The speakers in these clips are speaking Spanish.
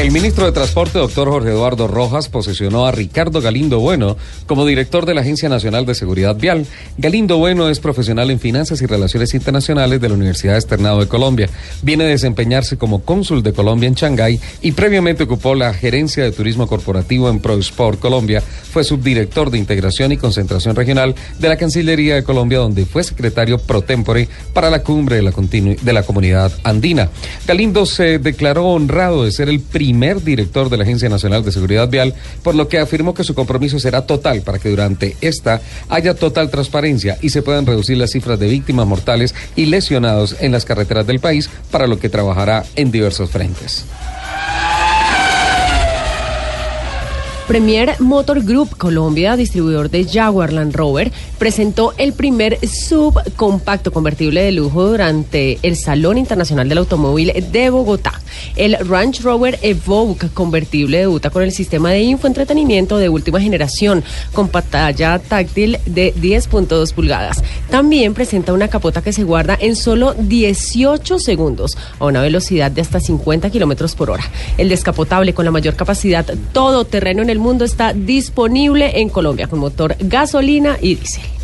El ministro de Transporte, doctor Jorge Eduardo Rojas, posesionó a Ricardo Galindo Bueno como director de la Agencia Nacional de Seguridad Vial. Galindo Bueno es profesional en finanzas y relaciones internacionales de la Universidad Externado de Colombia. Viene a desempeñarse como cónsul de Colombia en Shanghái y previamente ocupó la gerencia de turismo corporativo en ProSport Colombia. Fue subdirector de integración y concentración regional de la Cancillería de Colombia, donde fue secretario pro tempore para la cumbre de la, de la comunidad andina. Galindo se declaró honrado de ser el primer primer director de la Agencia Nacional de Seguridad Vial, por lo que afirmó que su compromiso será total para que durante esta haya total transparencia y se puedan reducir las cifras de víctimas mortales y lesionados en las carreteras del país, para lo que trabajará en diversos frentes. Premier Motor Group Colombia, distribuidor de Jaguar Land Rover, presentó el primer subcompacto convertible de lujo durante el Salón Internacional del Automóvil de Bogotá. El Range Rover Evoque convertible debuta con el sistema de infoentretenimiento de última generación con pantalla táctil de 10.2 pulgadas. También presenta una capota que se guarda en solo 18 segundos a una velocidad de hasta 50 kilómetros por hora. El descapotable con la mayor capacidad todoterreno en el mundo está disponible en Colombia con motor gasolina y diésel.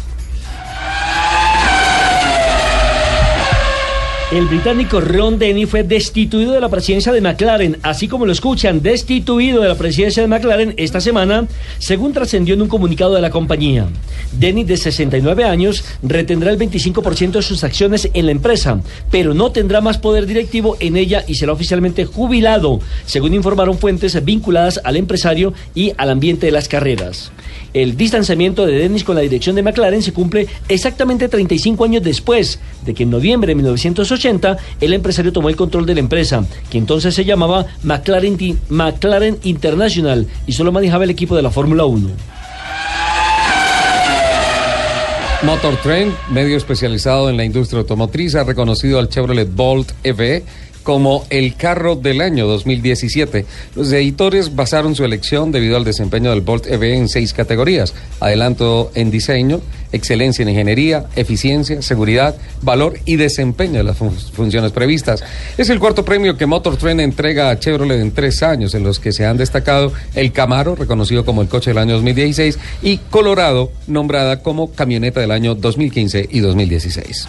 El británico Ron Denny fue destituido de la presidencia de McLaren, así como lo escuchan, destituido de la presidencia de McLaren esta semana, según trascendió en un comunicado de la compañía. Denny, de 69 años, retendrá el 25% de sus acciones en la empresa, pero no tendrá más poder directivo en ella y será oficialmente jubilado, según informaron fuentes vinculadas al empresario y al ambiente de las carreras. El distanciamiento de Dennis con la dirección de McLaren se cumple exactamente 35 años después de que en noviembre de 1980 el empresario tomó el control de la empresa, que entonces se llamaba McLaren, McLaren International y solo manejaba el equipo de la Fórmula 1. Motor Trend, medio especializado en la industria automotriz, ha reconocido al Chevrolet Bolt EV como el carro del año 2017. Los editores basaron su elección debido al desempeño del Bolt EV en seis categorías. Adelanto en diseño, excelencia en ingeniería, eficiencia, seguridad, valor y desempeño de las funciones previstas. Es el cuarto premio que Motor Trend entrega a Chevrolet en tres años, en los que se han destacado el Camaro, reconocido como el coche del año 2016, y Colorado, nombrada como camioneta del año 2015 y 2016.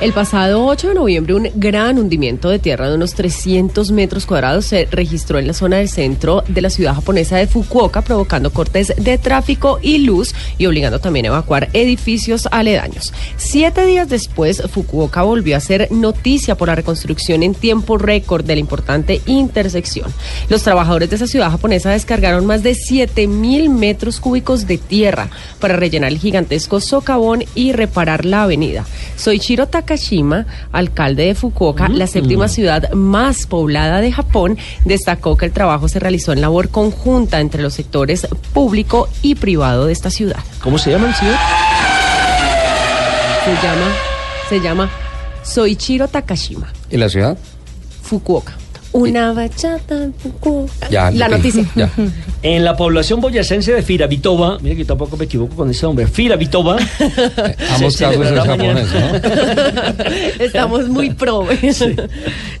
El pasado 8 de noviembre, un gran hundimiento de tierra de unos 300 metros cuadrados se registró en la zona del centro de la ciudad japonesa de Fukuoka, provocando cortes de tráfico y luz y obligando también a evacuar edificios aledaños. Siete días después, Fukuoka volvió a ser noticia por la reconstrucción en tiempo récord de la importante intersección. Los trabajadores de esa ciudad japonesa descargaron más de 7 mil metros cúbicos de tierra para rellenar el gigantesco socavón y reparar la avenida. Soichiro Takashima, alcalde de Fukuoka, la séptima ciudad más poblada de Japón, destacó que el trabajo se realizó en labor conjunta entre los sectores público y privado de esta ciudad. ¿Cómo se llama el ciudad? Se llama, se llama Soichiro Takashima. ¿Y la ciudad? Fukuoka. Una bachata. Ya, la noticia. ya. En la población boyacense de Firavitova, mira que tampoco me equivoco con ese nombre, Firavitova. Ambos se casos es celebrará japonés, mañana. ¿no? Estamos muy pro.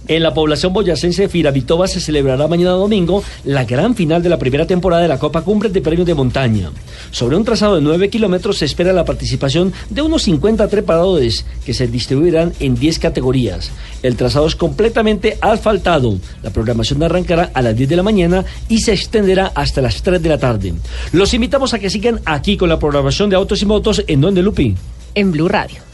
En la población boyacense de Firavitova se celebrará mañana domingo la gran final de la primera temporada de la Copa Cumbres de Premios de Montaña. Sobre un trazado de 9 kilómetros se espera la participación de unos 50 trepadores que se distribuirán en 10 categorías. El trazado es completamente asfaltado. La programación arrancará a las 10 de la mañana y se extenderá hasta las 3 de la tarde. Los invitamos a que sigan aquí con la programación de Autos y Motos en Donde Lupi. En Blue Radio.